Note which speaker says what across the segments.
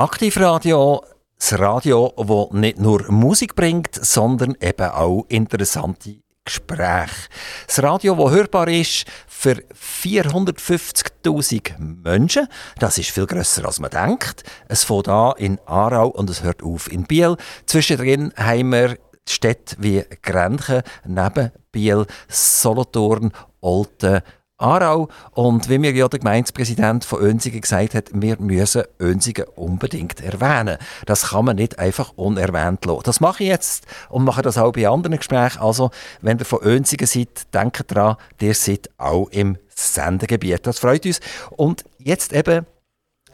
Speaker 1: Aktivradio, das Radio, das nicht nur Musik bringt, sondern eben auch interessante Gespräche. Das Radio, das hörbar ist für 450.000 Menschen. Das ist viel grösser als man denkt. Es fängt an in Aarau und es hört auf in Biel. Zwischendrin haben wir Städte wie Grenchen, neben Biel, Solothurn, Olten, Aarau. Und wie mir ja der Gemeindepräsident von Önsigen gesagt hat, wir müssen Önsigen unbedingt erwähnen. Das kann man nicht einfach unerwähnt lassen. Das mache ich jetzt und mache das auch bei anderen Gesprächen. Also, wenn ihr von Önsigen seid, denkt daran, ihr seid auch im Sendegebiet. Das freut uns. Und jetzt eben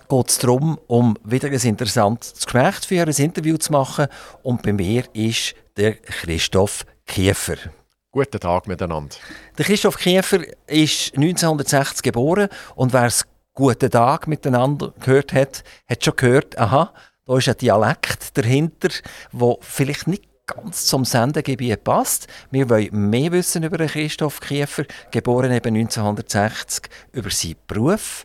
Speaker 1: geht es darum, um wieder ein interessantes Gespräch führen, ein Interview zu machen. Und bei mir ist der Christoph Kiefer.
Speaker 2: Guten Tag miteinander.
Speaker 1: Der Christoph Kiefer ist 1960 geboren und wer es Guten Tag miteinander gehört hat, hat schon gehört, aha, da ist ein Dialekt dahinter, der vielleicht nicht ganz zum Sendegebiet passt. Wir wollen mehr wissen über Christoph Kiefer, geboren eben 1960, über seinen Beruf,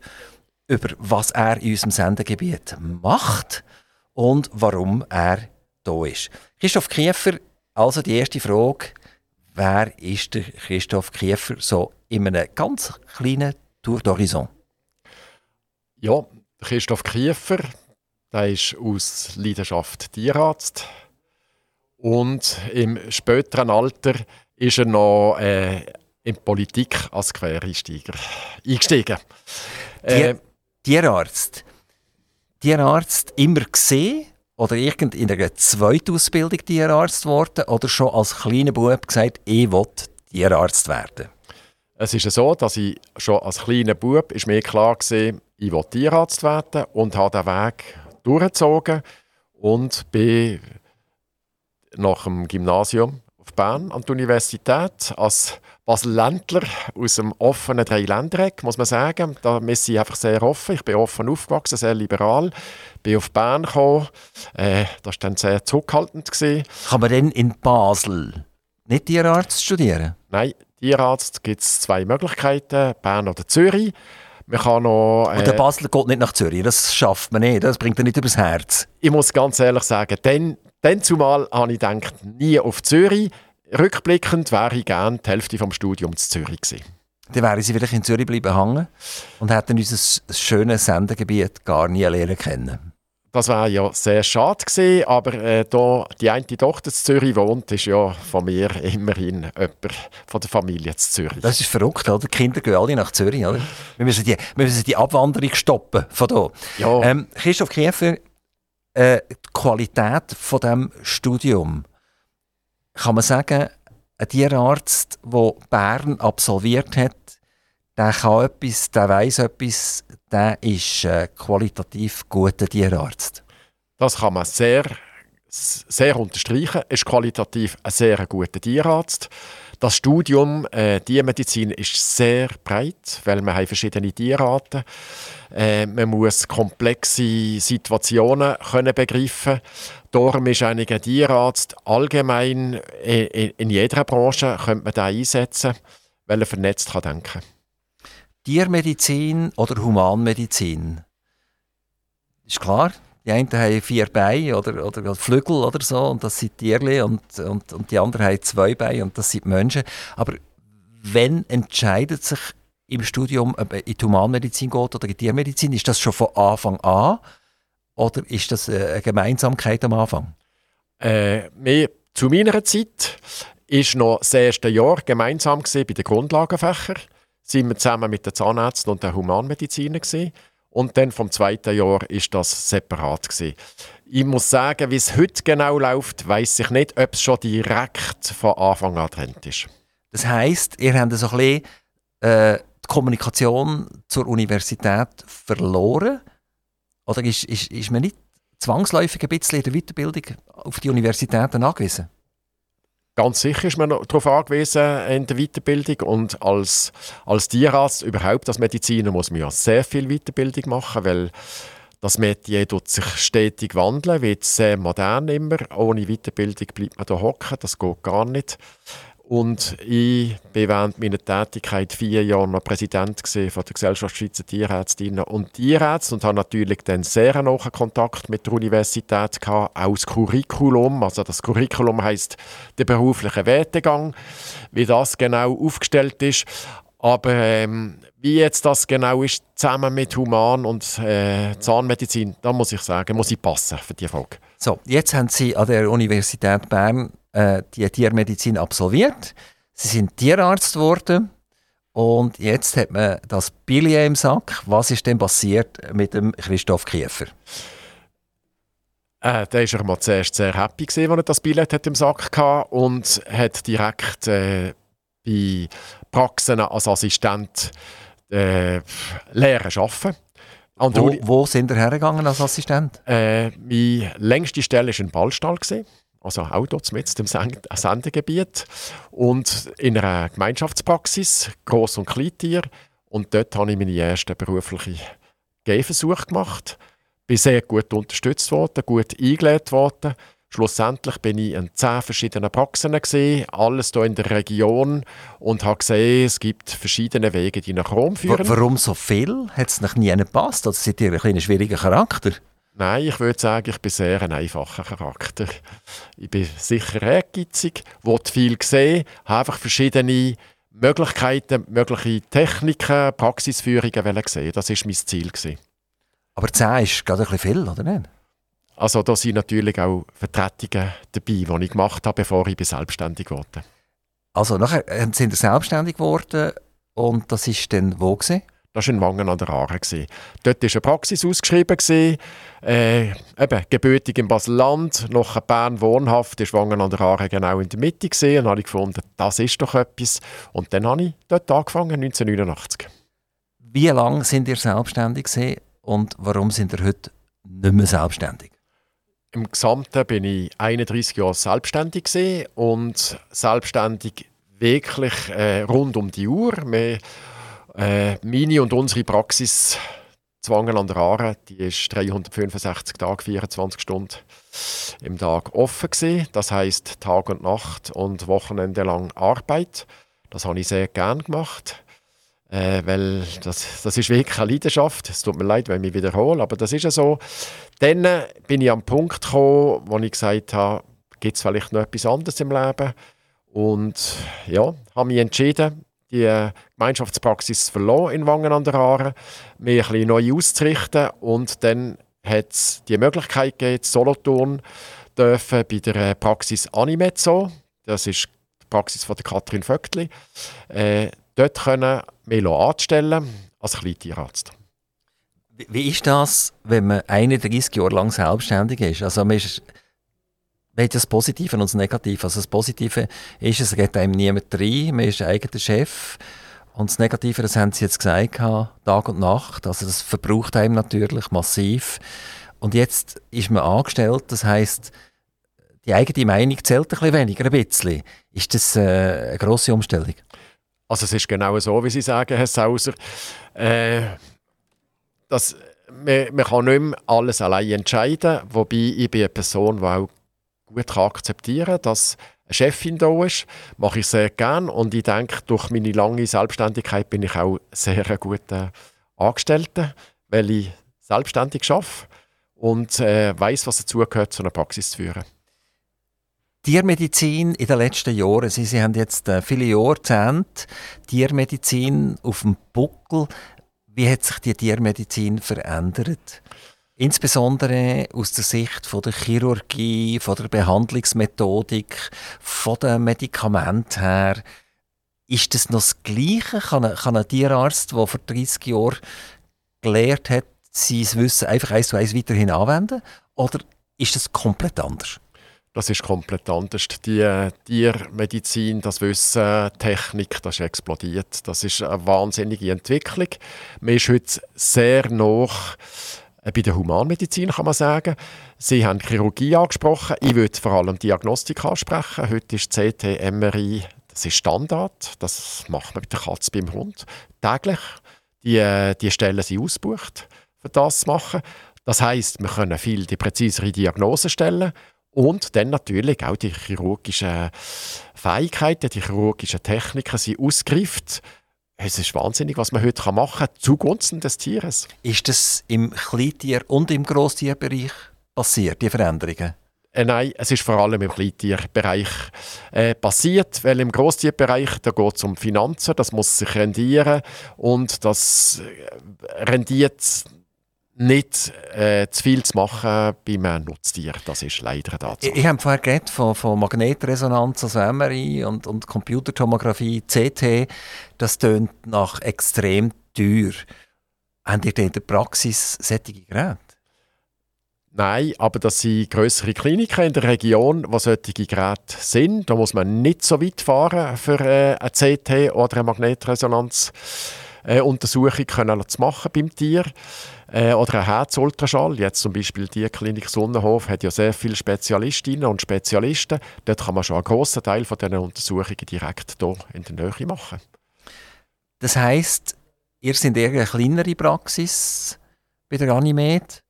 Speaker 1: über was er in unserem Sendegebiet macht und warum er da ist. Christoph Kiefer, also die erste Frage, wer ist der Christoph Kiefer so in einem ganz kleinen Tour d'Horizon?
Speaker 2: Ja, Christoph Kiefer, der ist aus Leidenschaft Tierarzt und im späteren Alter ist er noch äh, in Politik als Quereinsteiger eingestiegen.
Speaker 1: Äh, Tierarzt. Tierarzt immer gesehen oder irgend in einer Zweitausbildung Tierarzt geworden oder schon als kleiner Bub gesagt, ich will Tierarzt werden?
Speaker 2: Es ist so, dass ich schon als kleiner Bub ist mir klar war, ich will Tierarzt werden und habe den Weg durchgezogen und bin nach dem Gymnasium auf Bern an der Universität als Basel-Ländler aus dem offenen Dreiländereck, muss man sagen. Da ist sie einfach sehr offen. Ich bin offen aufgewachsen, sehr liberal. Bin auf Bern gekommen. Äh, das war dann sehr zurückhaltend. Gewesen.
Speaker 1: Kann man denn in Basel nicht Tierarzt studieren?
Speaker 2: Nein, Tierarzt gibt es zwei Möglichkeiten, Bern oder Zürich. Man kann noch,
Speaker 1: äh, Und der Basel geht nicht nach Zürich, das schafft man nicht, das bringt er nicht übers Herz.
Speaker 2: Ich muss ganz ehrlich sagen, dann, dann zumal habe ich gedacht, nie auf Zürich. Rückblickend wäre ich gerne die Hälfte des Studiums in Zürich gewesen.
Speaker 1: Dann wären sie vielleicht in Zürich bleiben hängen und hätten unser schönes Sendegebiet gar nie lernen kennen.
Speaker 2: Das wäre ja sehr schade gewesen, aber äh, da die eine Tochter in Zürich wohnt, ist ja von mir immerhin jemand von der Familie in Zürich.
Speaker 1: Das ist verrückt, oder? Die Kinder gehen alle nach Zürich, oder? Wir müssen die, wir müssen die Abwanderung stoppen von hier. Ja. Ähm, Christoph Kiefer, äh, die Qualität von diesem Studium, kann man sagen, ein Tierarzt, der Bern absolviert hat, der kann etwas, der weiß etwas, der ist ein qualitativ guter Tierarzt.
Speaker 2: Das kann man sehr, sehr unterstreichen. Er ist qualitativ ein sehr guter Tierarzt. Das Studium äh, Tiermedizin ist sehr breit, weil haben verschiedene Tierarten. Äh, man muss komplexe Situationen können begreifen. Darum ist ein Tierarzt allgemein in, in, in jeder Branche könnte man da einsetzen, weil er vernetzt kann denken.
Speaker 1: Tiermedizin oder Humanmedizin? Ist klar, die einen haben vier Beine oder, oder Flügel oder so und das sind Tierli und, und, und die anderen haben zwei Beine und das sind Menschen. Aber wenn entscheidet sich im Studium, ob in die Humanmedizin geht oder in die Tiermedizin, ist das schon von Anfang an oder ist das eine Gemeinsamkeit am Anfang?
Speaker 2: Äh, zu meiner Zeit war noch das erste Jahr gemeinsam bei den Grundlagenfächern. Sind wir zusammen mit den Zahnärzten und den Humanmedizinern gewesen. Und dann vom zweiten Jahr ist das separat gewesen. Ich muss sagen, wie es heute genau läuft, weiß ich nicht, ob es schon direkt von Anfang an getrennt ist.
Speaker 1: Das heisst, ihr habt so ein bisschen äh, die Kommunikation zur Universität verloren? Oder ist, ist, ist man nicht zwangsläufig ein bisschen in der Weiterbildung auf die Universitäten angewiesen?
Speaker 2: Ganz sicher ist man darauf angewiesen in der Weiterbildung und als, als Tierarzt überhaupt als Mediziner muss man ja sehr viel Weiterbildung machen, weil das Metier tut sich stetig wandeln, wird sehr modern immer. Ohne Weiterbildung bleibt man da hocken, das geht gar nicht. Und ich war während meiner Tätigkeit vier Jahre noch Präsident von der Gesellschaft Schweizer Tierärztinnen und Tierärzte und habe natürlich dann sehr nahen Kontakt mit der Universität gehabt, auch das Curriculum. Also das Curriculum heißt der berufliche Werdegang, wie das genau aufgestellt ist. Aber ähm, wie jetzt das genau ist, zusammen mit Human- und äh, Zahnmedizin, da muss ich sagen, muss ich passen für die Frage.
Speaker 1: So, jetzt haben Sie an der Universität Bern äh, die Tiermedizin absolviert. Sie sind Tierarzt geworden. Und jetzt hat man das Billet im Sack. Was ist denn passiert mit dem Christoph Kiefer?
Speaker 2: Äh, der war mal zuerst sehr happy, gewesen, als er das Billett hat im Sack hatte und hat direkt äh, bei Praxen als Assistent äh, lernen arbeiten.
Speaker 1: Wo, wo, sind ihr hergegangen als Assistent?
Speaker 2: Äh, meine längste Stelle war ein Ballstall. Gewesen, also auch dort mit dem Sendegebiet. Und in einer Gemeinschaftspraxis, Gross- und Kleintier. Und dort habe ich meine ersten beruflichen Gehversuche gemacht. Bin sehr gut unterstützt worden, gut eingelegt worden. Schlussendlich bin ich in zehn verschiedenen Praxen gesehen, alles hier in der Region und habe gesehen, es gibt verschiedene Wege, die nach Rom führen.
Speaker 1: Warum so viel? Hat es noch nie gepasst? Oder seid ihr ein schwieriger Charakter?
Speaker 2: Nein, ich würde sagen, ich bin sehr ein einfacher Charakter. Ich bin sicher ehrgeizig, will viel sehen, habe einfach verschiedene Möglichkeiten, mögliche Techniken, Praxisführungen sehen. Das war mein Ziel.
Speaker 1: Aber 10 ist gerade ein bisschen viel, oder nicht?
Speaker 2: Also da sind natürlich auch Vertretungen dabei, die ich gemacht habe, bevor ich selbstständig wurde.
Speaker 1: Also nachher sind Sie selbstständig geworden und das ist dann wo gewesen?
Speaker 2: Das war in Wangen an der Aare. Dort war eine Praxis ausgeschrieben. Äh, eben, gebürtig im Basel-Land, nach Bern wohnhaft, ist Wangen an der Aare genau in der Mitte. Gewesen. Und habe ich gefunden, das ist doch etwas. Und dann habe ich dort angefangen, 1989.
Speaker 1: Wie lange sind ihr selbstständig gewesen und warum sind ihr heute nicht mehr selbstständig?
Speaker 2: Im Gesamten bin ich 31 Jahre selbstständig und selbstständig wirklich äh, rund um die Uhr. Wir, äh, meine und unsere Praxis Zwangen an der Aare, die ist 365 Tage, 24 Stunden im Tag offen gewesen. Das heißt Tag und Nacht und Wochenende lang Arbeit. Das habe ich sehr gern gemacht. Äh, weil das, das ist wirklich eine Leidenschaft. Es tut mir leid, wenn ich mich wiederhole, aber das ist ja so. Dann bin ich am Punkt gekommen, wo ich gesagt habe, gibt es vielleicht noch etwas anderes im Leben? Und ja, habe mich entschieden, die Gemeinschaftspraxis zu in Wangen an der Aare, mich ein neu auszurichten und dann hat es die Möglichkeit gegeben, Solothurn dürfen bei der Praxis Animezzo, das ist die Praxis von der Katrin Vöckli, äh, dort können mich anstellen als Kleintierarzt.
Speaker 1: Wie ist das, wenn man 31 Jahre lang selbstständig ist? Also man ist hat das Positive und das Negative. Also das Positive ist, es geht einem niemand rein, man ist eigener Chef. Und das Negative, das haben sie jetzt gesagt, Tag und Nacht. Also das verbraucht einem natürlich massiv. Und jetzt ist man angestellt, das heißt, die eigene Meinung zählt ein bisschen weniger, ein bisschen. Ist das äh, eine grosse Umstellung?
Speaker 2: Also es ist genau so, wie Sie sagen, Herr Sauser. Äh, das, man, man, kann nicht mehr alles allein entscheiden, wobei ich bin eine Person, die auch gut akzeptieren kann, dass eine Chefin da ist. mache ich sehr gerne und ich denke, durch meine lange Selbstständigkeit bin ich auch sehr ein guter Angestellter, weil ich selbstständig arbeite und äh, weiß, was dazugehört, so eine Praxis zu führen.
Speaker 1: Tiermedizin in den letzten Jahren, Sie, Sie haben jetzt äh, viele Jahrzehnte Tiermedizin auf dem Buckel. Wie hat sich die Tiermedizin verändert? Insbesondere aus der Sicht von der Chirurgie, von der Behandlungsmethodik, von den Medikamenten her. Ist das noch das Gleiche? Kann ein, kann ein Tierarzt, der vor 30 Jahren gelehrt hat, sein Wissen einfach eins zu eins weiterhin anwenden? Oder ist das komplett anders?
Speaker 2: Das ist komplett anders. Die äh, Tiermedizin, das Wissen, Technik, das ist explodiert. Das ist eine wahnsinnige Entwicklung. Man ist heute sehr noch bei der Humanmedizin, kann man sagen. Sie haben Chirurgie angesprochen. Ich würde vor allem Diagnostik ansprechen. Heute ist CT, MRI, das ist Standard. Das macht man mit der Katze beim Hund täglich. Die, äh, die Stellen sind ausgebucht, für das zu machen. Das heißt, wir können viel die präzisere Diagnose stellen Und dann natürlich auch die chirurgischen Fähigkeiten, die chirurgischen Techniken sind ausgereift. Es ist wahnsinnig, was man heute machen kann, zugunsten des Tieres.
Speaker 1: Ist das im Kleintier- und im Grosstierbereich passiert, die Veränderungen?
Speaker 2: Äh, nein, es ist vor allem im Kleintierbereich äh, passiert, weil im Grosstierbereich da geht es um Finanzen, das muss sich rendieren und das äh, rendiert nicht äh, zu viel zu machen bei einem Nutztier. Das ist leider dazu.
Speaker 1: Ich, ich habe vorher geredet von, von Magnetresonanz, also MRI und, und Computertomographie, CT. Das tönt nach extrem teuer. Haben ihr in der Praxis solche Geräte?
Speaker 2: Nein, aber das sind größere Kliniken in der Region, wo solche Geräte sind. Da muss man nicht so weit fahren für äh, eine CT oder eine Magnetresonanzuntersuchung äh, zu machen beim Tier. Äh, oder ein Herzultraschall. Jetzt zum Beispiel die Klinik Sonnenhof hat ja sehr viele Spezialistinnen und Spezialisten. Dort kann man schon einen grossen Teil von diesen Untersuchungen direkt hier in der Nähe machen.
Speaker 1: Das heisst, ihr seid eher eine kleinere Praxis bei der Animed.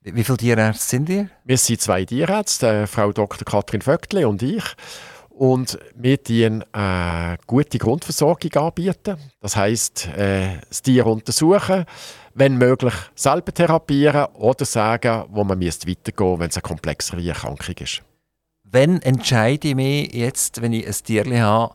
Speaker 1: Wie viele Tierärzte sind ihr?
Speaker 2: Wir sind zwei Tierärzte, äh, Frau Dr. Katrin Vöckli und ich. Und wir dienen eine äh, gute Grundversorgung anbieten. Das heisst, äh, das Tier untersuchen, wenn möglich selber therapieren oder sagen, wo man weitergehen müsste, wenn es eine komplexere Erkrankung ist.
Speaker 1: Wenn entscheide ich mich jetzt, wenn ich ein Tier habe,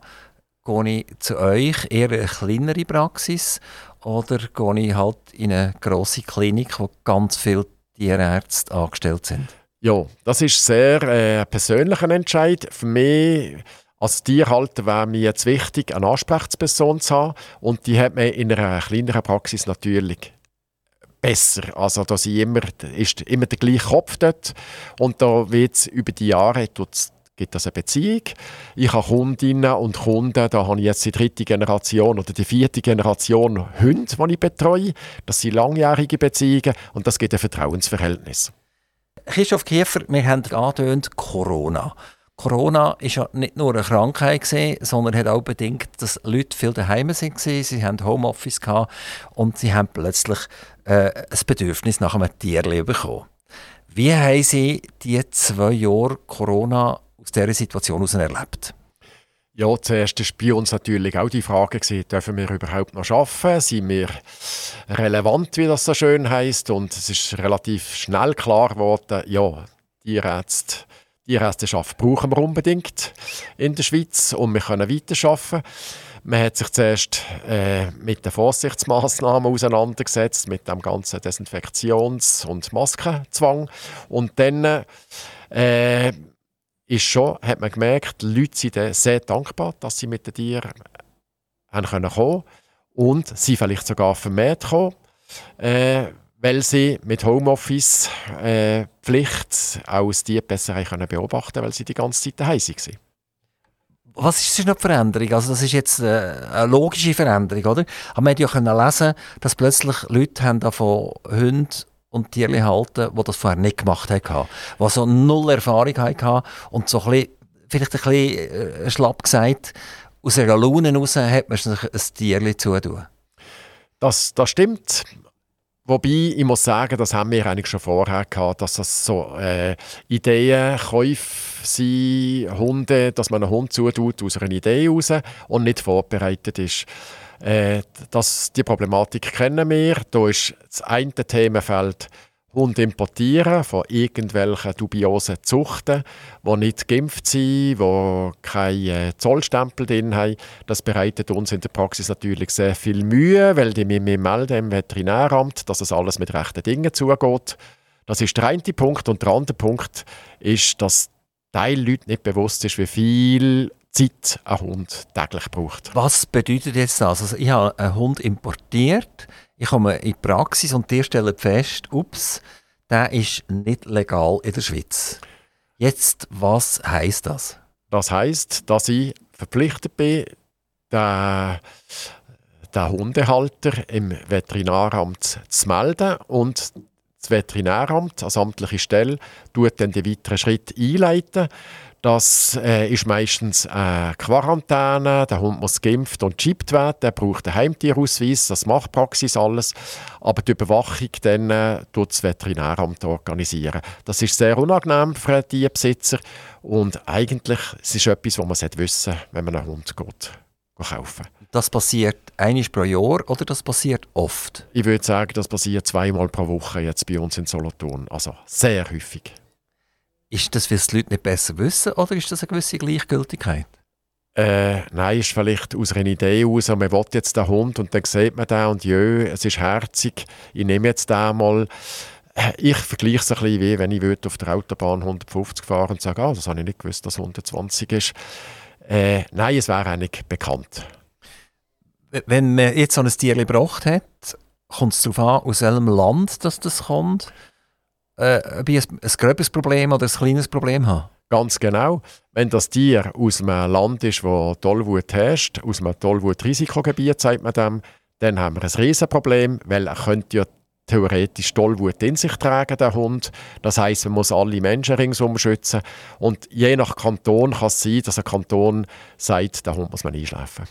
Speaker 1: gehe ich zu euch, eher eine kleinere Praxis oder gehe ich halt in eine grosse Klinik, wo ganz viele Tierärzte angestellt sind?
Speaker 2: Ja, das ist sehr äh, persönlicher Entscheid. Für mich als Tierhalter wäre mir jetzt wichtig, eine Ansprechperson zu haben. Und die hat man in einer kleineren Praxis natürlich besser. Also da immer, ist immer der gleiche Kopf dort und da wird über die Jahre gibt es eine Beziehung. Ich habe Kundinnen und Kunden, da habe ich jetzt die dritte Generation oder die vierte Generation Hunde, die ich betreue. Das sind langjährige Beziehungen und das gibt ein Vertrauensverhältnis.
Speaker 1: Christoph Kiefer, wir haben angedeutet, Corona. Corona ist ja nicht nur eine Krankheit, sondern hat auch bedingt, dass Leute viel daheim waren. Sie haben Homeoffice und sie haben plötzlich äh, ein Bedürfnis nach einem Tierleben bekommen. Wie haben Sie die zwei Jahre Corona aus dieser Situation heraus erlebt?
Speaker 2: Ja, zuerst war bei uns natürlich auch die Frage, gewesen, dürfen wir überhaupt noch arbeiten? Sind wir relevant, wie das so schön heißt? Und es ist relativ schnell klar geworden, ja, die Ärzte die Restenschaft brauchen wir unbedingt in der Schweiz und wir können weiterarbeiten. Man hat sich zuerst äh, mit den Vorsichtsmaßnahmen auseinandergesetzt, mit dem ganzen Desinfektions- und Maskenzwang. Und dann äh, ist schon, hat man gemerkt, die Leute sind sehr dankbar, dass sie mit den Tieren haben kommen können und sie vielleicht sogar vermehrt kommen. Äh, weil sie mit Homeoffice äh, Pflicht auch die besser können beobachten weil sie die ganze Zeit daheim waren.
Speaker 1: Was ist das noch die Veränderung? Also das ist jetzt äh, eine logische Veränderung, oder? Aber man hat ja können lesen, dass plötzlich Leute haben davon Hunde und Tiere halten, die das vorher nicht gemacht haben, die so null Erfahrung hatten und so ein bisschen, vielleicht ein bisschen äh, schlapp gesagt, aus einer Laune heraus hat man sich ein Tier zutun.
Speaker 2: Das, das stimmt. Wobei, ich muss sagen, das haben wir eigentlich schon vorher gehabt, dass das so äh, Ideen, Käufe sind, Hunde, dass man einen Hund zutut aus einer Idee heraus und nicht vorbereitet ist. Äh, das, die Problematik kennen wir. Da ist das eine Themenfeld Hund importieren von irgendwelchen dubiosen Zuchten, die nicht geimpft sind, die keinen Zollstempel drin haben. Das bereitet uns in der Praxis natürlich sehr viel Mühe, weil die mir melden im Veterinäramt, dass es alles mit rechten Dingen zugeht. Das ist der eine Punkt. Und der andere Punkt ist, dass Teil Leute nicht bewusst ist, wie viel Zeit ein Hund täglich braucht.
Speaker 1: Was bedeutet jetzt das? Also ich habe einen Hund importiert, ich komme in die Praxis und die stellen fest, ups, der ist nicht legal in der Schweiz. Jetzt, was heißt das?
Speaker 2: Das heißt, dass ich verpflichtet bin, den, den Hundehalter im Veterinäramt zu melden und das Veterinäramt als amtliche Stelle tut dann den weiteren Schritt einleiten. Das äh, ist meistens äh, Quarantäne, der Hund muss geimpft und chippt werden, er braucht einen Heimtierausweis, das macht Praxis alles. Aber die Überwachung dann äh, tut das Veterinäramt organisieren. Das ist sehr unangenehm für die Besitzer und eigentlich es ist etwas, was man wissen wenn man einen Hund geht, kaufen
Speaker 1: Das passiert einmal pro Jahr oder das passiert oft?
Speaker 2: Ich würde sagen, das passiert zweimal pro Woche jetzt bei uns in Solothurn, also sehr häufig.
Speaker 1: Ist das, weil die Leute nicht besser wissen oder ist das eine gewisse Gleichgültigkeit?
Speaker 2: Äh, nein, ist vielleicht aus einer Idee aus, man will jetzt den Hund und dann sieht man den und jö, es ist herzig, ich nehme jetzt den mal. Äh, ich vergleiche es ein bisschen wie, wenn ich auf der Autobahn 150 fahren und sage, ah, das habe ich nicht gewusst, dass es 120 ist. Äh, nein, es wäre eigentlich bekannt.
Speaker 1: Wenn man jetzt so ein Tier gebracht hat, kommt es darauf an, aus welchem Land das, das kommt? Äh, ob ich ein, ein gröberes Problem oder ein kleines Problem habe?
Speaker 2: Ganz genau. Wenn das Tier aus einem Land ist, wo Tollwut herrscht, aus einem Tollwut-Risikogebiet, sagt man dem, dann haben wir ein Riesenproblem, weil er könnte ja theoretisch Tollwut in sich tragen, der Hund. Das heißt, man muss alle Menschen ringsum schützen. Und je nach Kanton kann es sein, dass ein Kanton sagt, der Hund muss man einschläfen.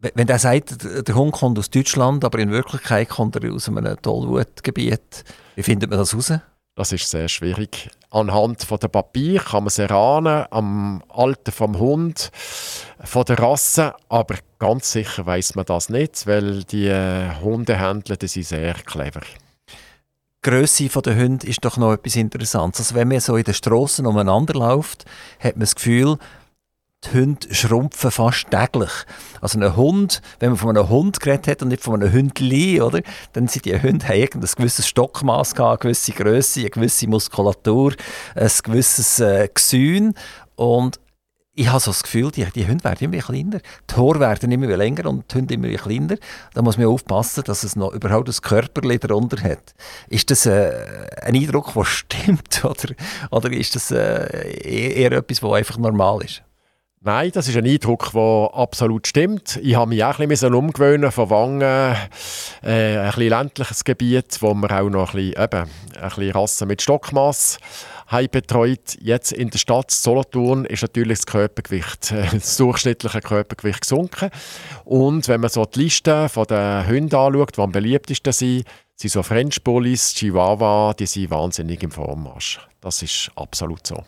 Speaker 1: Wenn der sagt, der Hund kommt aus Deutschland, aber in Wirklichkeit kommt er aus einem Tollwutgebiet, wie findet man das heraus?
Speaker 2: Das ist sehr schwierig. Anhand von der Papier kann man es erahnen, am Alter vom Hund, von der Rasse, aber ganz sicher weiß man das nicht, weil die äh, Hundehändler die sind sehr clever.
Speaker 1: Die Grösse der Hunde ist doch noch etwas Interessantes. Also wenn man so in den Strassen umeinander läuft, hat man das Gefühl, die Hunde schrumpfen fast täglich. Also ein Hund, wenn man von einem Hund geredet hat und nicht von einem Hündli, oder, dann sind die Hunde haben ein gewisses Stockmaß gehabt, eine gewisse Größe, eine gewisse Muskulatur, ein gewisses äh, Gesün und ich habe so das Gefühl, die, die Hunde werden immer kleiner, die Haare werden immer länger und die Hunde immer kleiner. Da muss man aufpassen, dass es noch überhaupt ein Körper darunter hat. Ist das äh, ein Eindruck, der stimmt oder, oder ist das äh, eher etwas, was einfach normal ist?
Speaker 2: Nein, das ist ein Eindruck, der absolut stimmt. Ich habe mich auch ein bisschen umgewöhnen von Wangen, äh, ein bisschen ländliches Gebiet, wo wir auch noch ein bisschen, eben, ein bisschen Rassen mit Stockmaß haben betreut. Jetzt in der Stadt Solothurn ist natürlich das Körpergewicht, äh, das durchschnittliche Körpergewicht gesunken. Und wenn man so die Liste der Hunde anschaut, die am beliebtesten sind, sind so French Bullies, Chihuahua, die sind wahnsinnig im Vormarsch. Das ist absolut so.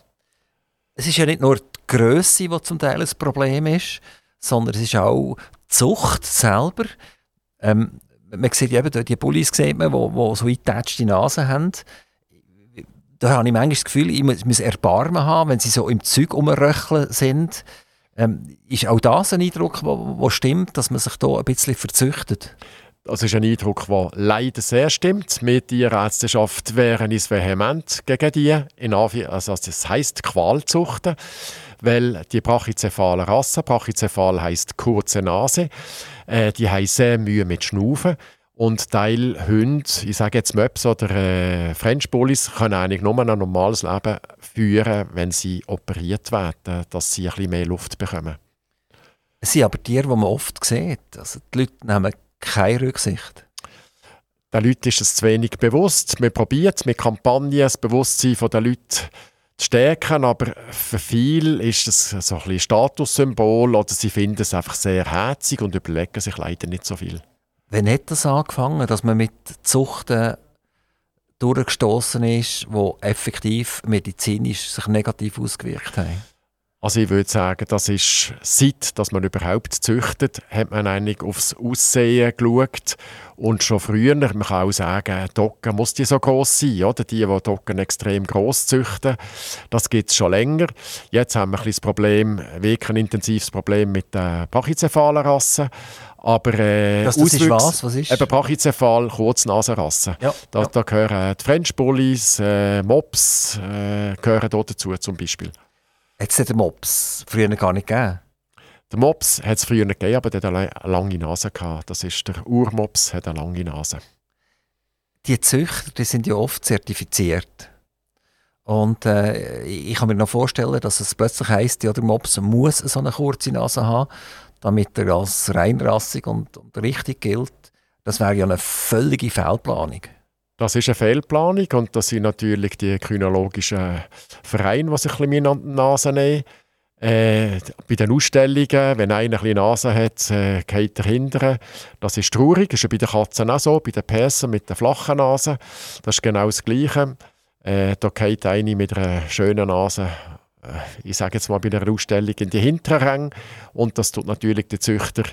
Speaker 1: Es ist ja nicht nur Größe, die zum Teil ein Problem ist, sondern es ist auch die Zucht selber. Ähm, man sieht eben, die Bullies sieht man, die, die so eingetatschte Nase haben. Da habe ich manchmal das Gefühl, ich muss, ich muss Erbarmen haben, wenn sie so im Zeug rumröcheln sind. Ähm, ist auch das ein Eindruck, der stimmt, dass man sich da ein bisschen verzüchtet?
Speaker 2: Das ist ein Eindruck, der leider sehr stimmt. Wir Tierärzteschaft wären uns vehement gegen die, in also das heisst Qualzuchten weil die brachycephalen Rassen, brachycephal heisst kurze Nase, äh, die haben sehr Mühe mit Schnaufen. Und Teil Hunde, ich sage jetzt Möps oder äh, French Bullies, können eigentlich nur ein normales Leben führen, wenn sie operiert werden, dass sie ein bisschen mehr Luft bekommen.
Speaker 1: Es sind aber Tiere, die man oft sieht. Also die Leute nehmen keine Rücksicht.
Speaker 2: Den Leuten ist es zu wenig bewusst. Wir probieren es mit Kampagnen, das Bewusstsein der Leute zu stärken, aber für viele ist es so ein, ein Statussymbol oder sie finden es einfach sehr herzig und überlegen sich leider nicht so viel.
Speaker 1: Wann hat das angefangen, dass man mit Zuchten durchgestoßen ist, wo effektiv medizinisch sich negativ ausgewirkt haben?
Speaker 2: Also ich würde sagen, das ist seit, dass man überhaupt züchtet, hat man eigentlich aufs Aussehen geschaut und schon früher, man kann auch sagen, Docken muss die so groß sein, oder? Die, die Docken extrem groß züchten, das gibt es schon länger. Jetzt haben wir ein das Problem, wirklich ein intensives Problem mit den brachycephalen Rassen. Aber äh,
Speaker 1: das, das ist was? Was ist?
Speaker 2: Eben Brachycephal, Kurznasenrassen. Ja. Da, da gehören die French Bullies, äh, Mops äh, gehören dazu zum Beispiel.
Speaker 1: Hat es den Mops früher gar nicht gegeben?
Speaker 2: Den Mops hat es früher nicht gegeben, aber der hat eine lange Nase. Gehabt. Das ist der Urmops, hat eine lange Nase.
Speaker 1: Die Züchter die sind ja oft zertifiziert. Und äh, ich kann mir noch vorstellen, dass es plötzlich heisst, ja, der Mops muss so eine kurze Nase haben, damit er als reinrassig und, und richtig gilt. Das wäre ja eine völlige Fehlplanung.
Speaker 2: Das ist eine Fehlplanung und das sind natürlich die kynologischen Vereine, die sich ein bisschen an die Nase nehmen. Äh, bei den Ausstellungen, wenn einer eine Nase hat, äh, geht er hinterher. Das ist traurig. Das ist bei den Katzen auch so, bei den Persen mit der flachen Nase. Das ist genau das Gleiche. Äh, da geht eine mit einer schönen Nase, äh, ich sage jetzt mal bei einer Ausstellung, in die hinteren Ränge. Und das tut natürlich die Züchter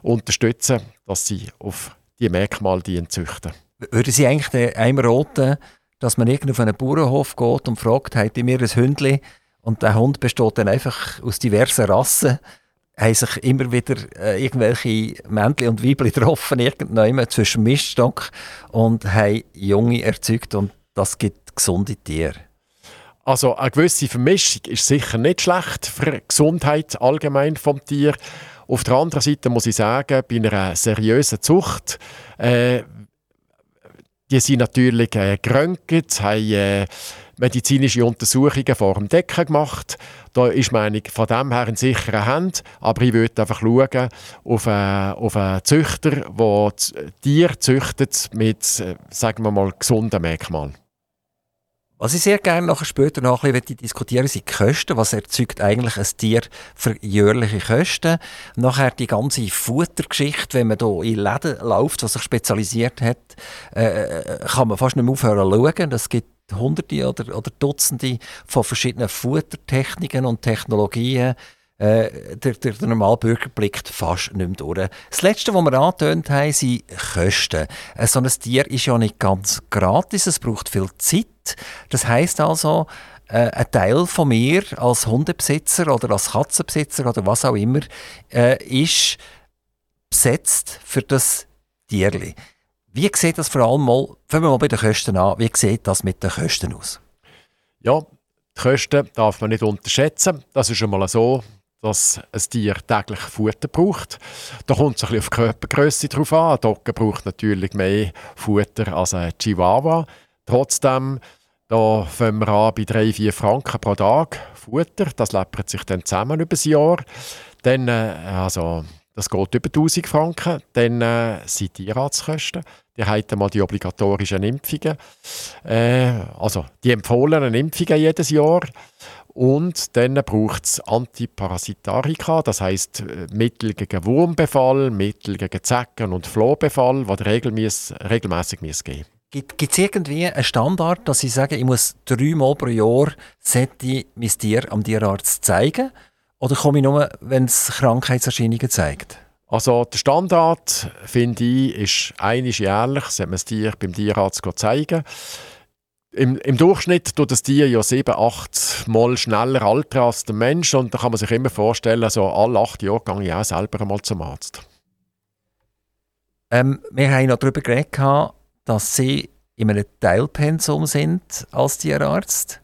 Speaker 2: unterstützen, dass sie auf die Merkmale die züchten.
Speaker 1: Würden Sie eigentlich einem raten, dass man irgendwo auf einen Bauernhof geht und fragt, habt ihr mir ein Hündchen? Und der Hund besteht dann einfach aus diversen Rassen. Haben sich immer wieder äh, irgendwelche Männchen und Weibchen getroffen, irgendjemand zwischen Miststock und haben Junge erzeugt und das gibt gesunde Tiere.
Speaker 2: Also eine gewisse Vermischung ist sicher nicht schlecht für die Gesundheit allgemein vom Tier. Auf der anderen Seite muss ich sagen, bei einer seriösen Zucht äh, die sind natürlich äh, geröntgt, haben äh, medizinische Untersuchungen vor dem Decken gemacht. Da ist meine von dem her in sicherer Hand. Aber ich würde einfach schauen auf einen, auf einen Züchter, der Tiere züchtet mit, äh, sagen wir mal, gesunden Merkmalen.
Speaker 1: Was ich sehr gerne nachher später noch ein bisschen diskutieren sind die Kosten. Was erzeugt eigentlich ein Tier für jährliche Kosten? Nachher die ganze Futtergeschichte, wenn man hier in Läden läuft, was sich spezialisiert hat, äh, kann man fast nicht mehr aufhören zu schauen. Es gibt Hunderte oder, oder Dutzende von verschiedenen Futtertechniken und Technologien, äh, der, der, der normale Bürger blickt fast nicht mehr durch. Das Letzte, was wir angetönt haben, sind Kosten. Äh, so ein Tier ist ja nicht ganz gratis, es braucht viel Zeit. Das heißt also, äh, ein Teil von mir als Hundebesitzer oder als Katzenbesitzer oder was auch immer äh, ist besetzt für das Tierli. Wie sieht das vor allem mal, fangen wir mal bei den Kosten an, wie sieht das mit den Kosten aus?
Speaker 2: Ja, die Kosten darf man nicht unterschätzen. Das ist schon mal so, dass ein Tier täglich Futter braucht. Da kommt es ein bisschen auf die Körpergröße drauf an. Ein Dogge braucht natürlich mehr Futter als ein Chihuahua. Trotzdem, da fangen wir an bei 3-4 Franken pro Tag Futter. Das läppert sich dann zusammen über das Jahr. Dann, äh, also, das geht über 1000 Franken. Dann äh, sind Tierarztkosten. Die haben mal die obligatorischen Impfungen. Äh, also die empfohlenen Impfungen jedes Jahr. Und dann braucht es Antiparasitarika, das heißt äh, Mittel gegen Wurmbefall, Mittel gegen Zecken und Flohbefall, die regelmäßig, geben
Speaker 1: Gibt es irgendwie einen Standard, dass ich sage, ich muss dreimal pro Jahr sollte mein Tier am Tierarzt zeigen? Oder komme ich nur, wenn es Krankheitserscheinungen zeigt?
Speaker 2: Also der Standard, finde ich, ist einmal jährlich, sollte man das Tier beim Tierarzt zeigen. Im, Im, Durchschnitt tut das Tier ja sieben, acht Mal schneller altern als der Mensch und da kann man sich immer vorstellen, so alle acht Jahre gehe ich auch selber einmal zum Arzt.
Speaker 1: Ähm, wir haben noch darüber geredet, dass Sie in einem Teilpensum sind als Tierarzt.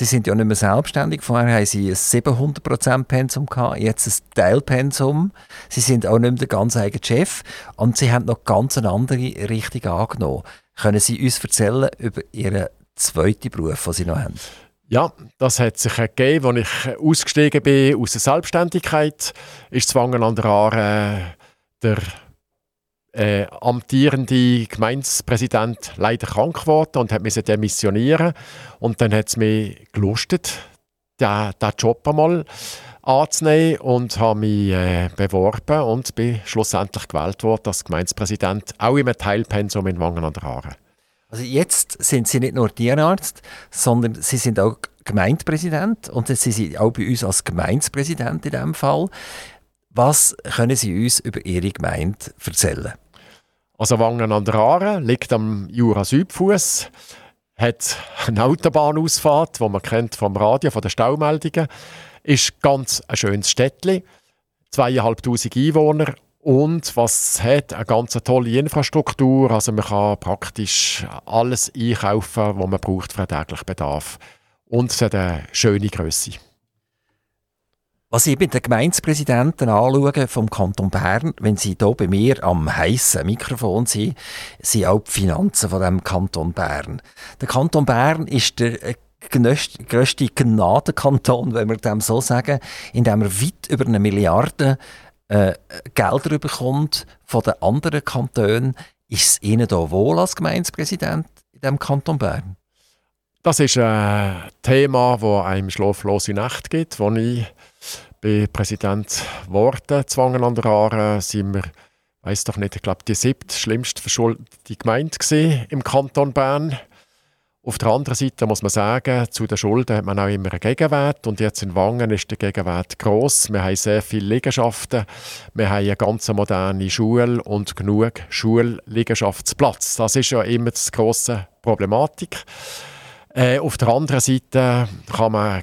Speaker 1: Sie sind ja nicht mehr selbstständig. Vorher haben Sie ein 700% Pensum gehabt, jetzt ein Teilpensum. Sie sind auch nicht mehr der ganz eigene Chef und Sie haben noch ganz eine andere Richtung angenommen. Können Sie uns erzählen über Ihren zweiten Beruf, den Sie noch haben?
Speaker 2: Ja, das hat sich ergeben, als ich ausgestiegen bin aus der Selbstständigkeit. Ist zwangen an der Aare der äh, amtierende Gemeindepräsident leider krank geworden und hat mich demissionieren. Und dann hat es mich gelustet, diesen Job einmal anzunehmen und habe mich äh, beworben und bin schlussendlich gewählt worden als Gemeindepräsident, auch im Teilpensum in Wangen an der Aare.
Speaker 1: Also jetzt sind Sie nicht nur Tierarzt, sondern Sie sind auch Gemeindepräsident und Sie sind auch bei uns als Gemeindepräsident in diesem Fall. Was können Sie uns über Ihre Gemeinde erzählen?
Speaker 2: Also Wangen an der Aare liegt am Jura-Südfuss, hat eine Autobahnausfahrt, die man kennt vom Radio, von den Staumeldungen, ist ganz ein schönes Städtchen, zweieinhalbtausend Einwohner und was hat eine ganz tolle Infrastruktur, also man kann praktisch alles einkaufen, was man braucht für den täglichen Bedarf und es hat eine schöne Größe.
Speaker 1: Was ich bei den Gemeindepräsidenten anschaue vom Kanton Bern, wenn sie hier bei mir am heißen Mikrofon sind, sind auch die Finanzen von dem Kanton Bern. Der Kanton Bern ist der äh, grösste Gnadenkanton, wenn wir dem so sagen, in dem er weit über eine Milliarde äh, Gelder bekommt von den anderen Kantonen Ist es Ihnen da wohl als Gemeindepräsident in diesem Kanton Bern?
Speaker 2: Das ist ein Thema, das einem schlaflose Nacht gibt. Als ich bin Präsident geworden, zwangen an der Aare, sind wir, weiß doch nicht, ich glaube, die siebte schlimmste verschuldete Gemeinde im Kanton Bern. Auf der anderen Seite muss man sagen, zu den Schulden hat man auch immer einen Gegenwert und jetzt in Wangen ist der Gegenwert groß. Wir haben sehr viele Liegenschaften, wir haben eine ganz moderne Schule und genug Schulliegenschaftsplatz. Das ist ja immer die grosse Problematik. Äh, auf der anderen Seite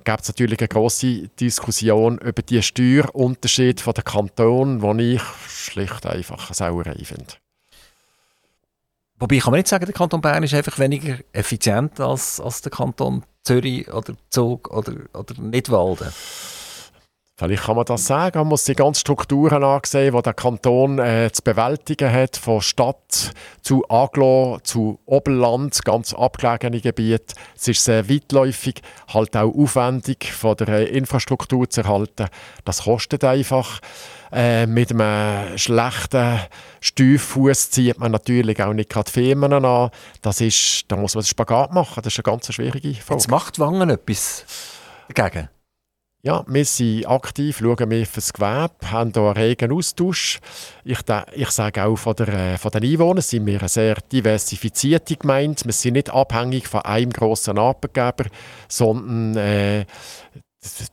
Speaker 2: gibt es natürlich eine grosse Diskussion über die Steuerunterschiede der Kantone, die ich schlicht einfach Sauerei finde.
Speaker 1: Wobei kann man nicht sagen, der Kanton Bern ist einfach weniger effizient als, als der Kanton Zürich oder Zug oder, oder Nidwalden.
Speaker 2: Vielleicht kann man das sagen. Man muss die ganzen Strukturen ansehen, die der Kanton äh, zu bewältigen hat, von Stadt zu Aglo, zu Oberland, ganz abgelegene Gebiete. Es ist sehr weitläufig, halt auch aufwendig von der äh, Infrastruktur zu erhalten. Das kostet einfach. Äh, mit einem schlechten Steuerfuß zieht man natürlich auch nicht gerade Firmen an. Das ist, da muss man einen Spagat machen. Das ist eine ganz schwierige Frage.
Speaker 1: Jetzt macht Wangen etwas dagegen?
Speaker 2: Ja, wir sind aktiv, schauen wir für das Gewerbe, haben hier einen regen Austausch. Ich, ich sage auch von, der, äh, von den Einwohnern sind wir eine sehr diversifizierte Gemeinde. Wir sind nicht abhängig von einem grossen Arbeitgeber, sondern äh,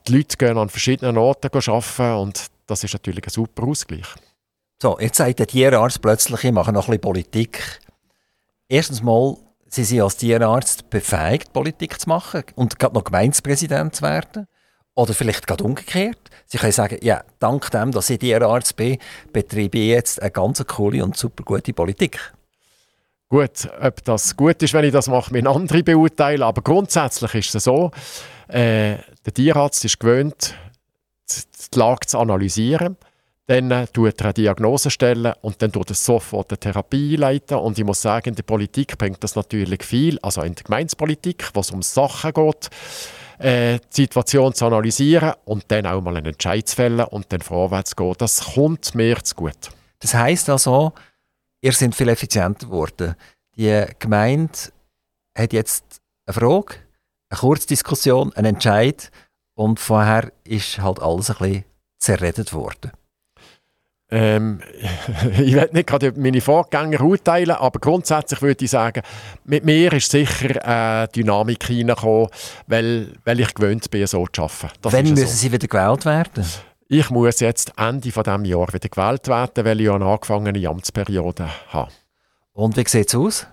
Speaker 2: die Leute gehen an verschiedenen Orten arbeiten und das ist natürlich ein super Ausgleich.
Speaker 1: So, jetzt sagt der Tierarzt plötzlich, ich mache noch ein bisschen Politik. Erstens mal, Sie sind als Tierarzt befähigt, Politik zu machen und gerade noch Gemeindepräsident zu werden. Oder vielleicht gerade umgekehrt. Sie können sagen, ja, dank dem, dass ich Tierarzt bin, betreibe ich jetzt eine ganz coole und super gute Politik.
Speaker 2: Gut, ob das gut ist, wenn ich das mache, mit andere beurteilen, aber grundsätzlich ist es so, äh, der Tierarzt ist gewöhnt, die Lage zu analysieren. Dann äh, tut er eine Diagnose stellen und dann tut er sofort eine Therapie leiten. Und ich muss sagen, in der Politik bringt das natürlich viel, also in der Gemeinspolitik, wo es um Sachen geht, äh, die Situation zu analysieren und dann auch mal einen Entscheid zu fällen und dann vorwärts zu gehen. Das kommt mir zu gut.
Speaker 1: Das heisst also, ihr seid viel effizienter geworden. Die Gemeinde hat jetzt eine Frage, eine Kurzdiskussion, einen Entscheid und vorher ist halt alles ein bisschen zerredet worden.
Speaker 2: Ähm, ich werde nicht gerade meine Vorgänger urteilen, aber grundsätzlich würde ich sagen, mit mir ist sicher eine Dynamik reingekommen, weil, weil ich gewöhnt bin, so zu arbeiten.
Speaker 1: Das Wann müssen so. Sie wieder gewählt werden?
Speaker 2: Ich muss jetzt Ende dieses Jahr wieder gewählt werden, weil ich eine angefangene Amtsperiode habe.
Speaker 1: Und wie sieht es aus?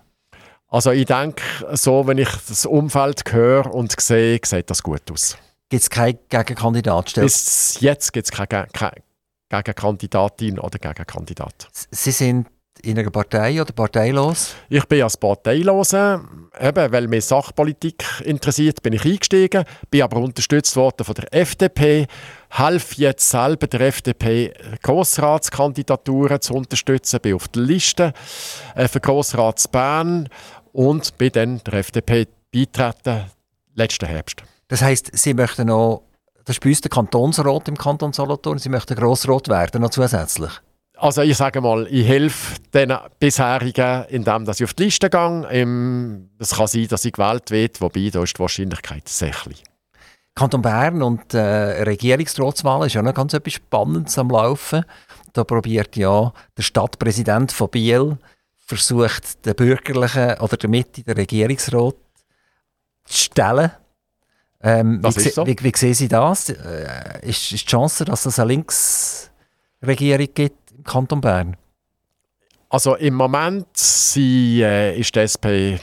Speaker 2: Also ich denke, so wenn ich das Umfeld höre und sehe, sieht das gut aus.
Speaker 1: Gibt es keine Gegenkandidat?
Speaker 2: Bis jetzt gibt es keine, keine Gegenkandidatin oder Gegenkandidat.
Speaker 1: Sie sind in einer Partei oder parteilos?
Speaker 2: Ich bin als Parteiloser, eben, weil mich Sachpolitik interessiert, bin ich eingestiegen, bin aber unterstützt worden von der FDP, helfe jetzt selber der FDP Grossratskandidaturen zu unterstützen, bin auf der Liste äh, für Grossrats Bern und bin dann der FDP beitreten letzten Herbst.
Speaker 1: Das heißt, Sie möchten noch das ist bei uns der Kantonsrat im Kanton Solothurn. Sie möchten Grossrat werden, noch zusätzlich.
Speaker 2: Also ich sage mal, ich helfe den bisherigen, indem ich auf die Liste gehe. Es kann sein, dass ich gewählt werde, wobei da ist die Wahrscheinlichkeit sehr klein.
Speaker 1: Kanton Bern und äh, Regierungsratswahl ist ja noch ganz etwas Spannendes am Laufen. Da probiert ja der Stadtpräsident von Biel, versucht den Bürgerlichen oder der Mitte, den Regierungsrat zu stellen. Ähm, wie, so. wie, wie, sehen Sie das? Äh, ist, ist die Chance, dass es eine Linksregierung gibt im Kanton Bern?
Speaker 2: Also im Moment sie, äh, ist die SP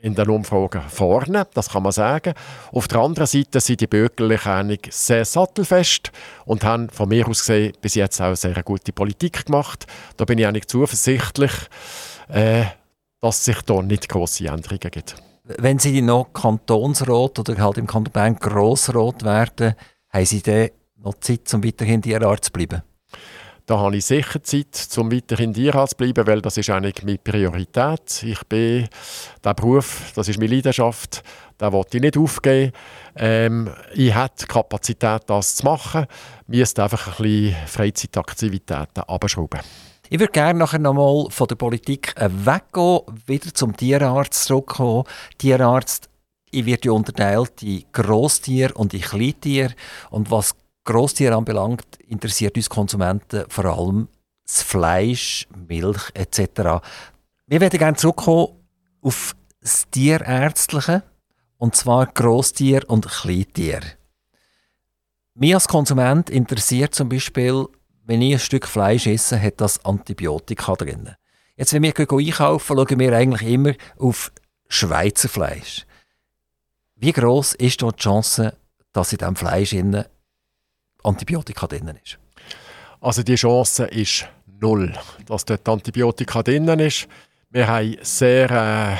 Speaker 2: in den Umfragen vorne, das kann man sagen. Auf der anderen Seite sind die Bürgerlichen einig sehr sattelfest und haben von mir aus gesehen bis jetzt auch sehr gute Politik gemacht. Da bin ich eigentlich zuversichtlich, äh, dass es sich da nicht große Änderungen gibt
Speaker 1: wenn Sie noch Kantonsrat oder halt im Kanton Bern Grossrat werden, haben Sie dann noch Zeit, um weiterhin Tierarzt zu bleiben?
Speaker 2: Da habe ich sicher Zeit, um weiterhin Tierarzt zu bleiben, weil das ist eigentlich meine Priorität. Ich bin, der Beruf, das ist meine Leidenschaft, da wollte ich nicht aufgeben. Ähm, ich habe die Kapazität, das zu machen. Müssen einfach ein bisschen Freizeitaktivitäten abschrauben.
Speaker 1: Ich würde gerne nachher nochmal von der Politik weggehen, wieder zum Tierarzt zurückkommen. Tierarzt, ich werde ja unterteilt in Grosstier und in Kleintier. Und was Grosstier anbelangt, interessiert uns Konsumenten vor allem das Fleisch, Milch etc. Wir werden gerne zurückkommen auf das Tierärztliche, und zwar Grosstier und Kleintier. Mich als Konsument interessiert zum Beispiel, wenn ich ein Stück Fleisch esse, hat das Antibiotika drin. Jetzt, wenn wir einkaufen, schauen wir eigentlich immer auf Schweizer Fleisch. Wie groß ist dort die Chance, dass in diesem Fleisch Antibiotika drin ist?
Speaker 2: Also die Chance ist null, dass dort Antibiotika drin ist. Wir haben sehr äh,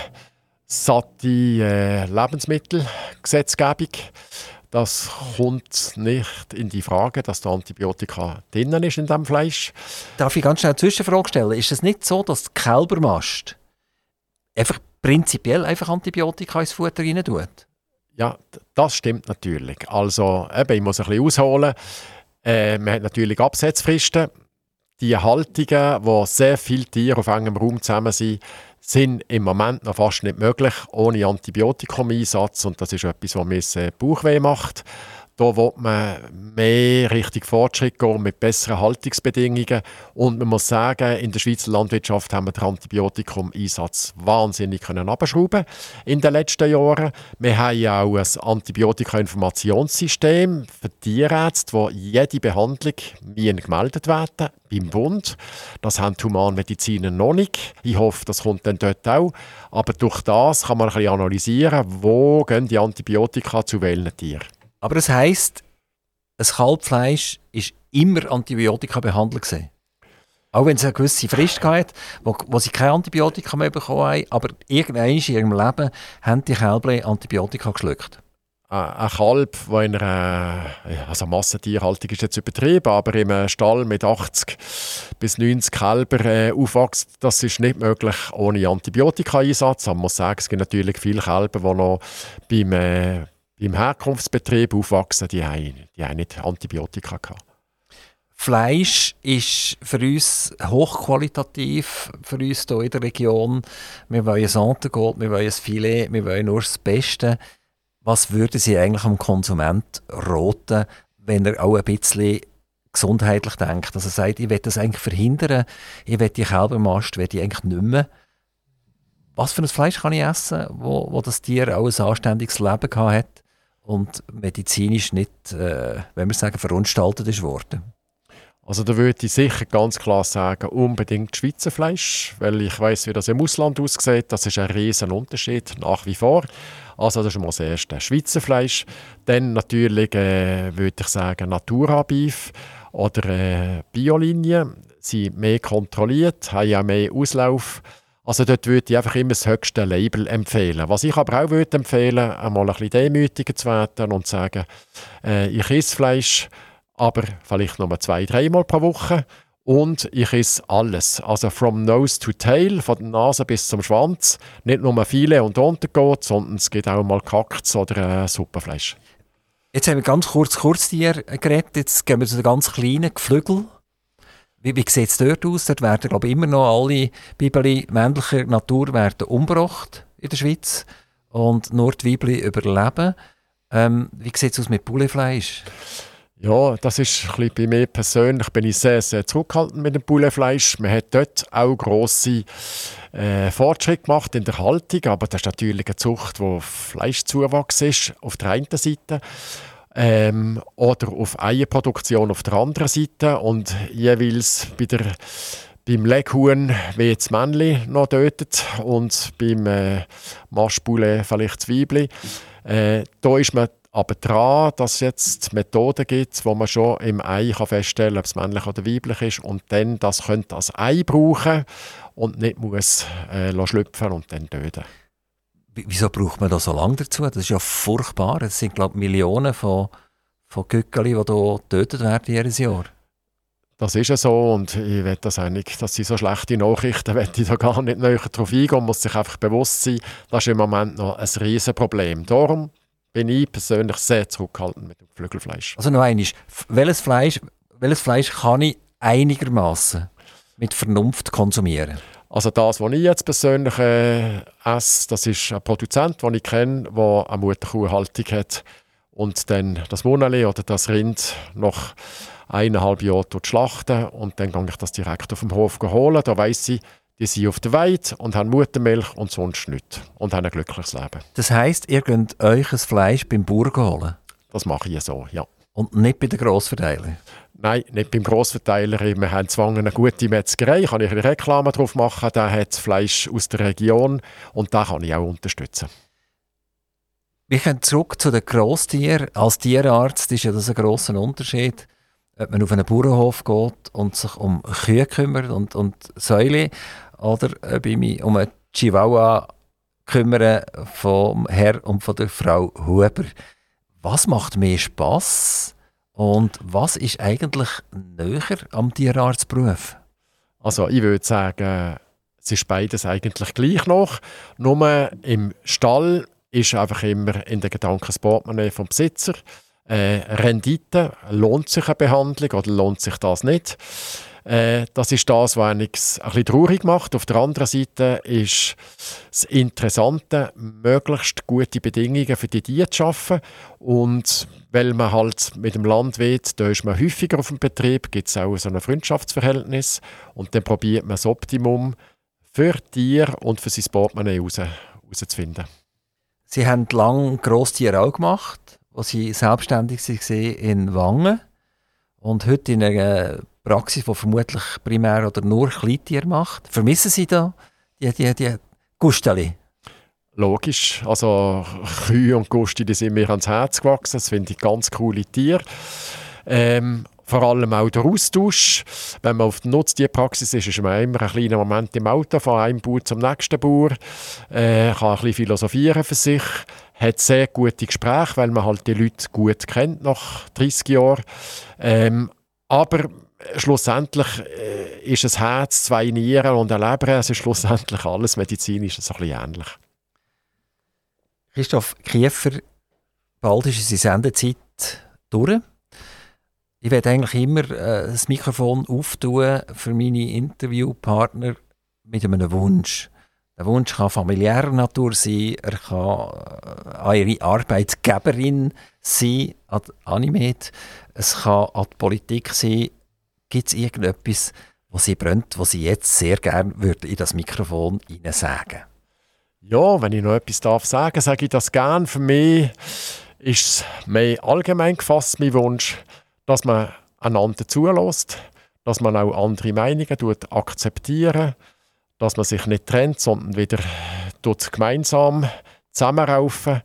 Speaker 2: satte äh, Lebensmittelgesetzgebung. Das kommt nicht in die Frage, dass da Antibiotika drin ist in diesem Fleisch.
Speaker 1: Darf ich ganz schnell eine Zwischenfrage stellen? Ist es nicht so, dass die Kälbermast einfach prinzipiell einfach Antibiotika ins Futter rein tut?
Speaker 2: Ja, das stimmt natürlich. Also, eben, ich muss ein bisschen ausholen. Äh, man hat natürlich Absetzfristen. Die Haltungen, wo sehr viele Tiere auf engem Raum zusammen sind, sind im Moment noch fast nicht möglich ohne Antibiotikum-Einsatz und das ist etwas, was mir Bauchweh macht. Da will man mehr Richtung Fortschritt gehen mit besseren Haltungsbedingungen. Und man muss sagen, in der Schweizer Landwirtschaft haben wir den Antibiotikum-Einsatz wahnsinnig können abschrauben in den letzten Jahren. Wir haben ja auch ein Antibiotika-Informationssystem für Tierärzte, wo jede Behandlung gemeldet werden beim Bund. Das haben die Humanmediziner noch nicht. Ich hoffe, das kommt dann dort auch. Aber durch das kann man ein bisschen analysieren, wo gehen die Antibiotika zu welchen Tieren.
Speaker 1: Aber das heisst, ein Kalbfleisch ist immer Antibiotika behandelt. Auch wenn es eine gewisse Frist gab, wo, wo sie kein Antibiotika mehr bekommen haben, aber irgendwann in ihrem Leben haben die Kälber Antibiotika geschluckt.
Speaker 2: Ein Kalb, der in einer also Massentierhaltung ist jetzt übertrieben, aber einem Stall mit 80 bis 90 Kälbern äh, aufwächst, das ist nicht möglich ohne Antibiotika-Einsatz. Man muss sagen, es gibt natürlich viele Kälber, die noch beim äh, im Herkunftsbetrieb aufwachsen, die haben, die haben nicht Antibiotika gehabt.
Speaker 1: Fleisch ist für uns hochqualitativ, für uns hier in der Region. Wir wollen ein Santengold, wir wollen ein Filet, wir wollen nur das Beste. Was würde Sie eigentlich am Konsument roten, wenn er auch ein bisschen gesundheitlich denkt? Also er sagt, ich will das eigentlich verhindern, ich will die Kälbermast will ich eigentlich nicht mehr was für ein Fleisch kann ich essen, wo, wo das Tier auch ein anständiges Leben gehabt hat? Und medizinisch nicht, äh, wenn wir sagen, verunstaltet ist worden?
Speaker 2: Also da würde ich sicher ganz klar sagen, unbedingt Schweizer Fleisch, weil ich weiß, wie das im Ausland aussieht. Das ist ein riesen Unterschied nach wie vor. Also das ist mal das erste Schweizer Fleisch. Dann natürlich äh, würde ich sagen Natura Beef oder äh, Biolinie. Sie sind mehr kontrolliert, haben ja mehr Auslauf also dort würde ich einfach immer das höchste Label empfehlen. Was ich aber auch würde empfehlen, einmal ein bisschen demütiger zu werden und zu sagen, äh, ich esse Fleisch, aber vielleicht nur zwei, dreimal pro Woche. Und ich esse alles. Also from nose to tail, von der Nase bis zum Schwanz. Nicht nur viele und untergeht, sondern es gibt auch mal Kakts oder äh, Suppenfleisch.
Speaker 1: Jetzt haben wir ganz kurz Kurztier geredet, jetzt gehen wir zu den ganz kleinen Geflügel. Wie, wie sieht es dort aus? Dort werden glaube ich, immer noch alle Bibeli männlicher Natur werden umgebracht in der Schweiz und nur die Weibli überleben. Ähm, wie sieht es aus mit Poulefleisch?
Speaker 2: Ja, das ist ein bei mir persönlich bin ich sehr, sehr zurückhaltend mit dem Poulefleisch. Man hat dort auch grosse äh, Fortschritte gemacht in der Haltung, aber das ist natürlich eine Zucht, wo Fleischzuwachs ist auf der einen Seite ähm, oder auf Eierproduktion auf der anderen Seite und jeweils bei der beim Leghuhn wie das Männchen noch tötet und beim äh, Maschbule vielleicht das Weibli. Äh, da ist man aber dran, dass es jetzt Methoden gibt, wo man schon im Ei kann feststellen kann, ob es männlich oder weiblich ist und dann das könnte als Ei brauchen und nicht muss äh, schlüpfen und dann töten.
Speaker 1: Wieso braucht man da so lange dazu? Das ist ja furchtbar. Es sind, glaube ich, Millionen von, von Gückeli, die hier getötet werden jedes Jahr.
Speaker 2: Das ist ja so und ich will das eigentlich, dass sie so schlechte Nachrichten, will ich da gar nicht näher drauf eingehen, man muss sich einfach bewusst sein, das ist im Moment noch ein Riesenproblem. Darum bin ich persönlich sehr zurückhaltend mit dem Flügelfleisch.
Speaker 1: Also noch einmal, welches Fleisch, welches Fleisch kann ich einigermaßen? Mit Vernunft konsumieren?
Speaker 2: Also das, was ich jetzt persönlich äh, esse, das ist ein Produzent, den ich kenne, der eine Mutterkuhhaltung hat und dann das Monale oder das Rind noch eineinhalb Jahre schlachten und dann gehe ich das direkt auf dem Hof holen. Da weiss ich, die sind auf der Weide und haben Muttermilch und sonst nichts und haben ein glückliches Leben.
Speaker 1: Das heisst, ihr könnt euch ein Fleisch beim Bauern holen?
Speaker 2: Das mache ich so, ja.
Speaker 1: Und nicht bei den Grossverteilern?
Speaker 2: Nein, nicht beim Grossverteiler. Wir haben zwar eine gute Metzgerei, kann ich eine Reklame drauf machen, der hat Fleisch aus der Region und da kann ich auch unterstützen.
Speaker 1: Wir kommen zurück zu den Grosstieren. Als Tierarzt ist ja das ein grosser Unterschied, ob man auf einen Bauernhof geht und sich um Kühe kümmert und, und Säule oder ob ich mich um einen Chihuahua kümmere vom Herr und von der Frau Huber. Was macht mehr Spass und was ist eigentlich näher am Tierarztberuf?
Speaker 2: Also ich würde sagen, es ist beides eigentlich gleich noch. Nur im Stall ist einfach immer in den Gedanken das vom Besitzer. Äh, Rendite, lohnt sich eine Behandlung oder lohnt sich das nicht? Äh, das ist das, was einen ein bisschen traurig macht. Auf der anderen Seite ist das Interessante, möglichst gute Bedingungen für die Tiere zu schaffen. Und weil man halt mit dem Landwirt, da ist man häufiger auf dem Betrieb, gibt es auch so ein Freundschaftsverhältnis. Und dann probiert man das Optimum für Tier und für sein Portemonnaie herauszufinden.
Speaker 1: Sie haben lange Grosstiere auch gemacht, als Sie selbstständig waren in Wangen. Und heute in einer Praxis, die vermutlich primär oder nur Kleintiere macht. Vermissen Sie da die, die, die Gusteli?
Speaker 2: Logisch. Also Kühe und Gusti, die sind mir ans Herz gewachsen. Das finde ich ganz coole Tiere. Ähm, vor allem auch der Austausch. Wenn man auf der Nutztierpraxis ist, ist man immer ein kleiner Moment im Auto von einem Bauer zum nächsten Bauer. Äh, kann ein bisschen philosophieren für sich. Hat sehr gute Gespräche, weil man halt die Leute gut kennt nach 30 Jahren. Ähm, aber schlussendlich äh, ist ein Herz, zwei Nieren und eine Leber. Es ist schlussendlich alles medizinisch so ein bisschen ähnlich.
Speaker 1: Christoph Kiefer, bald ist unsere Sendezeit durch. Ich werde eigentlich immer äh, das Mikrofon auftun für meine Interviewpartner mit einem Wunsch. Der Wunsch kann familiärer Natur sein, er kann äh, ihre Arbeitgeberin sein, an Animet. Es kann an die Politik sein, Gibt es irgendetwas, was Sie brennt, was Sie jetzt sehr gerne in das Mikrofon sagen
Speaker 2: Ja, wenn ich noch etwas darf sagen, sage ich das gerne. Für mich ist es mehr allgemein gefasst, mein Wunsch, dass man einander zulässt, dass man auch andere Meinungen akzeptieren, dass man sich nicht trennt, sondern wieder gemeinsam zusammenraufen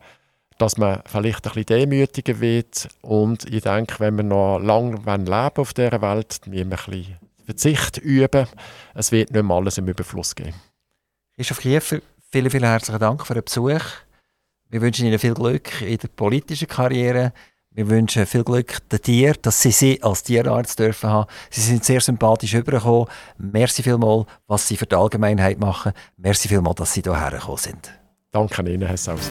Speaker 2: dass man vielleicht ein bisschen demütiger wird. Und ich denke, wenn wir noch lange leben auf dieser Welt, müssen wir ein bisschen Verzicht üben. Es wird nicht mehr alles im Überfluss geben.
Speaker 1: Christoph Kiefer, vielen, vielen herzlichen Dank für den Besuch. Wir wünschen Ihnen viel Glück in der politischen Karriere. Wir wünschen viel Glück den Tieren, dass Sie sie als Tierarzt dürfen haben. Sie sind sehr sympathisch übergekommen. Merci vielmals, was Sie für die Allgemeinheit machen. Merci vielmals, dass Sie hierher gekommen sind.
Speaker 2: Danke Ihnen, Herr Saus.